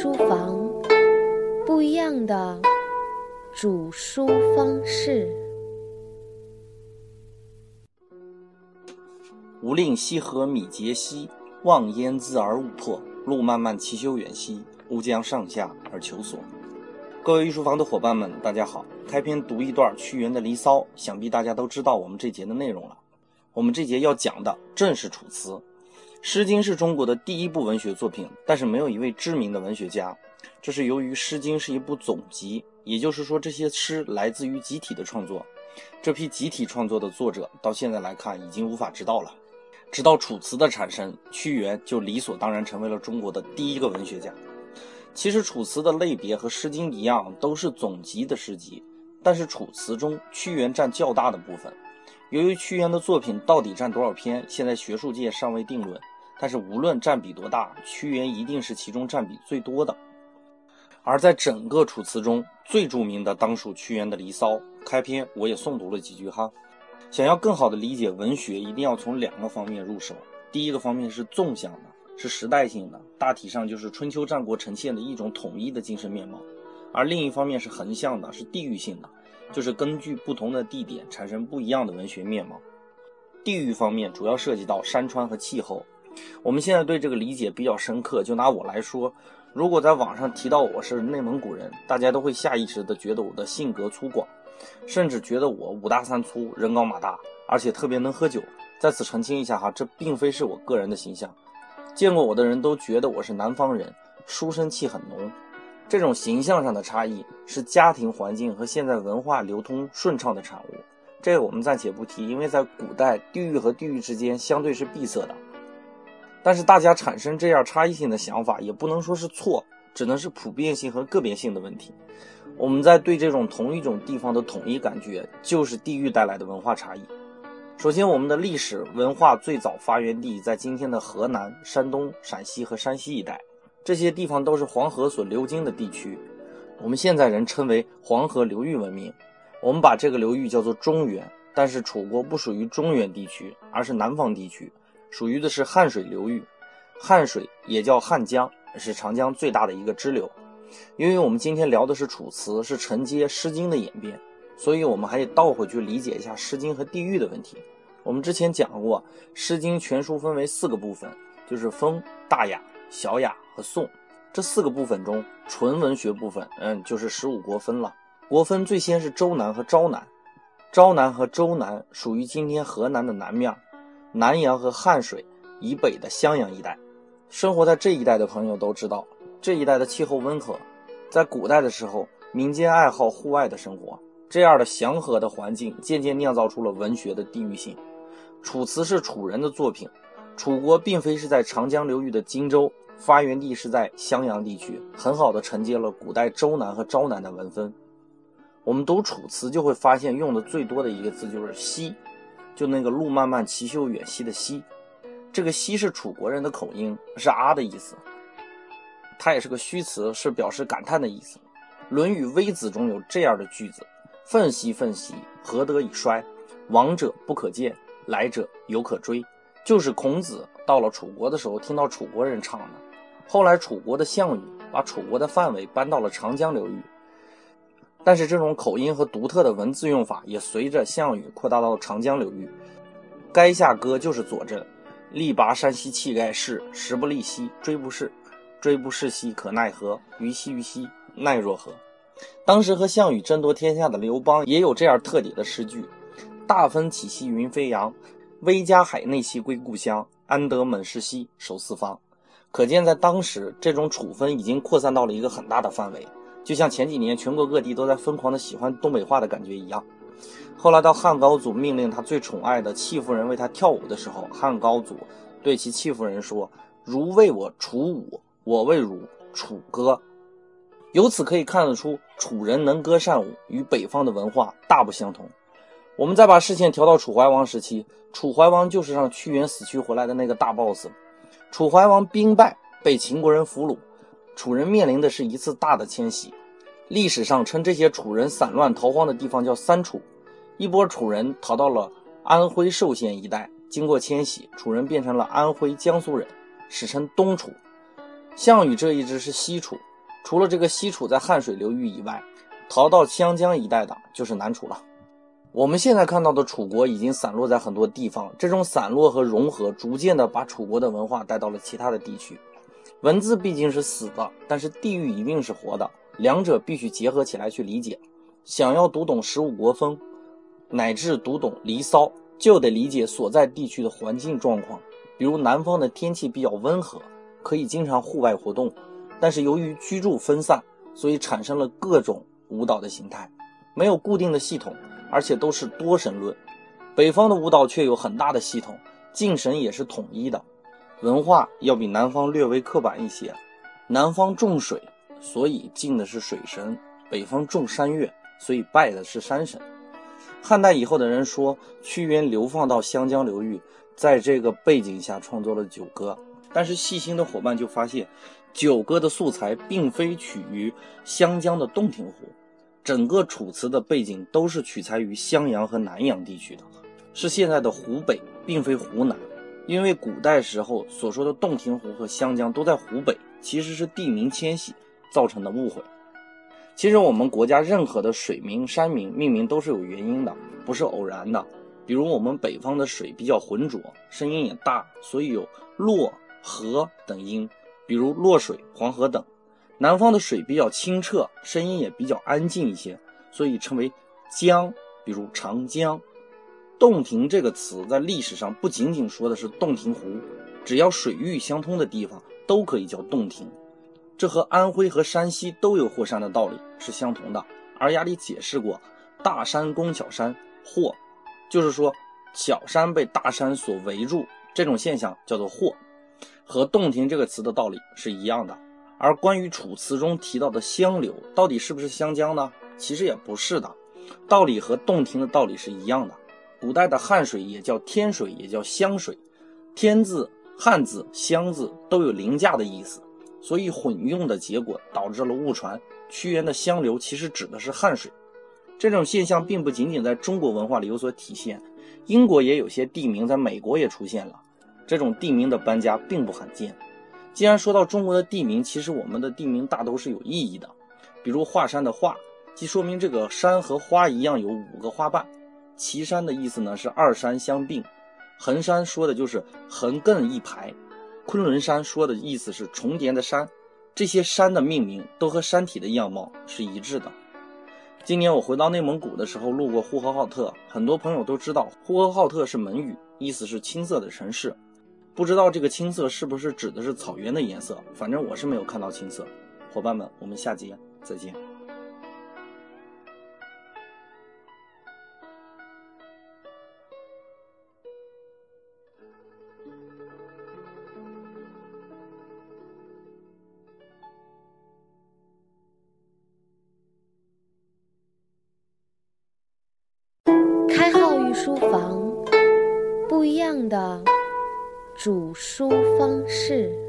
书房，不一样的煮书方式。吾令西河米节兮，望烟滋而勿迫；路漫漫其修远兮，吾将上下而求索。各位御书房的伙伴们，大家好！开篇读一段屈原的《离骚》，想必大家都知道我们这节的内容了。我们这节要讲的正是《楚辞》。《诗经》是中国的第一部文学作品，但是没有一位知名的文学家。这是由于《诗经》是一部总集，也就是说，这些诗来自于集体的创作。这批集体创作的作者，到现在来看已经无法知道了。直到《楚辞》的产生，屈原就理所当然成为了中国的第一个文学家。其实，《楚辞》的类别和《诗经》一样，都是总集的诗集，但是《楚辞》中屈原占较大的部分。由于屈原的作品到底占多少篇，现在学术界尚未定论。但是无论占比多大，屈原一定是其中占比最多的。而在整个《楚辞》中，最著名的当属屈原的《离骚》。开篇我也诵读了几句哈。想要更好的理解文学，一定要从两个方面入手。第一个方面是纵向的，是时代性的，大体上就是春秋战国呈现的一种统一的精神面貌；而另一方面是横向的，是地域性的，就是根据不同的地点产生不一样的文学面貌。地域方面主要涉及到山川和气候。我们现在对这个理解比较深刻。就拿我来说，如果在网上提到我是内蒙古人，大家都会下意识的觉得我的性格粗犷。甚至觉得我五大三粗，人高马大，而且特别能喝酒。在此澄清一下哈，这并非是我个人的形象。见过我的人都觉得我是南方人，书生气很浓。这种形象上的差异是家庭环境和现在文化流通顺畅的产物。这个我们暂且不提，因为在古代，地域和地域之间相对是闭塞的。但是大家产生这样差异性的想法，也不能说是错，只能是普遍性和个别性的问题。我们在对这种同一种地方的统一感觉，就是地域带来的文化差异。首先，我们的历史文化最早发源地在今天的河南、山东、陕西和山西一带，这些地方都是黄河所流经的地区。我们现在人称为黄河流域文明，我们把这个流域叫做中原。但是楚国不属于中原地区，而是南方地区，属于的是汉水流域。汉水也叫汉江，是长江最大的一个支流。因为我们今天聊的是《楚辞》，是承接《诗经》的演变，所以我们还得倒回去理解一下《诗经》和地域的问题。我们之前讲过，《诗经》全书分为四个部分，就是风、大雅、小雅和颂。这四个部分中，纯文学部分，嗯，就是十五国分了。国分最先是周南和昭南，昭南和周南属于今天河南的南面，南阳和汉水以北的襄阳一带。生活在这一带的朋友都知道。这一带的气候温和，在古代的时候，民间爱好户外的生活，这样的祥和的环境渐渐酿造出了文学的地域性。楚辞是楚人的作品，楚国并非是在长江流域的荆州，发源地是在襄阳地区，很好的承接了古代周南和昭南的文风。我们读楚辞就会发现，用的最多的一个字就是“兮”，就那个“路漫漫其修远兮”的“兮”，这个“兮”是楚国人的口音，是“啊”的意思。它也是个虚词，是表示感叹的意思。《论语微子》中有这样的句子：“奋兮奋兮，何德以衰？往者不可见，来者犹可追。”就是孔子到了楚国的时候，听到楚国人唱的。后来楚国的项羽把楚国的范围搬到了长江流域，但是这种口音和独特的文字用法也随着项羽扩大到长江流域。垓下歌就是佐证：“力拔山兮气盖世，时不利兮骓不逝。”骓不逝兮可奈何？虞兮虞兮奈若何？当时和项羽争夺天下的刘邦也有这样特点的诗句：“大风起兮云飞扬，威加海内兮归故乡。安得猛士兮守四方。”可见，在当时，这种楚风已经扩散到了一个很大的范围，就像前几年全国各地都在疯狂的喜欢东北话的感觉一样。后来到汉高祖命令他最宠爱的戚夫人为他跳舞的时候，汉高祖对其戚夫人说：“如为我楚舞。”我为汝楚歌，由此可以看得出，楚人能歌善舞，与北方的文化大不相同。我们再把视线调到楚怀王时期，楚怀王就是让屈原死去回来的那个大 boss。楚怀王兵败，被秦国人俘虏，楚人面临的是一次大的迁徙。历史上称这些楚人散乱逃荒的地方叫三楚。一波楚人逃到了安徽寿县一带，经过迁徙，楚人变成了安徽、江苏人，史称东楚。项羽这一支是西楚，除了这个西楚在汉水流域以外，逃到湘江一带的就是南楚了。我们现在看到的楚国已经散落在很多地方，这种散落和融合，逐渐的把楚国的文化带到了其他的地区。文字毕竟是死的，但是地域一定是活的，两者必须结合起来去理解。想要读懂十五国风，乃至读懂《离骚》，就得理解所在地区的环境状况。比如南方的天气比较温和，可以经常户外活动，但是由于居住分散，所以产生了各种舞蹈的形态，没有固定的系统。而且都是多神论，北方的舞蹈却有很大的系统，敬神也是统一的，文化要比南方略微刻板一些。南方重水，所以敬的是水神；北方重山岳，所以拜的是山神。汉代以后的人说屈原流放到湘江流域，在这个背景下创作了《九歌》，但是细心的伙伴就发现，《九歌》的素材并非取于湘江的洞庭湖。整个《楚辞》的背景都是取材于襄阳和南阳地区的，是现在的湖北，并非湖南。因为古代时候所说的洞庭湖和湘江都在湖北，其实是地名迁徙造成的误会。其实我们国家任何的水名、山名命名都是有原因的，不是偶然的。比如我们北方的水比较浑浊，声音也大，所以有洛、河等音，比如洛水、黄河等。南方的水比较清澈，声音也比较安静一些，所以称为江，比如长江。洞庭这个词在历史上不仅仅说的是洞庭湖，只要水域相通的地方都可以叫洞庭。这和安徽和山西都有霍山的道理是相同的。而雅里解释过，大山攻小山，霍，就是说小山被大山所围住，这种现象叫做霍，和洞庭这个词的道理是一样的。而关于《楚辞》中提到的湘流，到底是不是湘江呢？其实也不是的，道理和洞庭的道理是一样的。古代的汉水也叫天水，也叫湘水。天字、汉字、湘字都有凌驾的意思，所以混用的结果导致了误传。屈原的湘流其实指的是汉水。这种现象并不仅仅在中国文化里有所体现，英国也有些地名在美国也出现了。这种地名的搬家并不罕见。既然说到中国的地名，其实我们的地名大都是有意义的。比如华山的华，即说明这个山和花一样有五个花瓣。岐山的意思呢是二山相并。衡山说的就是横亘一排。昆仑山说的意思是重叠的山。这些山的命名都和山体的样貌是一致的。今年我回到内蒙古的时候，路过呼和浩特，很多朋友都知道呼和浩特是蒙语，意思是青色的城市。不知道这个青色是不是指的是草原的颜色？反正我是没有看到青色。伙伴们，我们下节再见。书房，不一样的。煮书方式。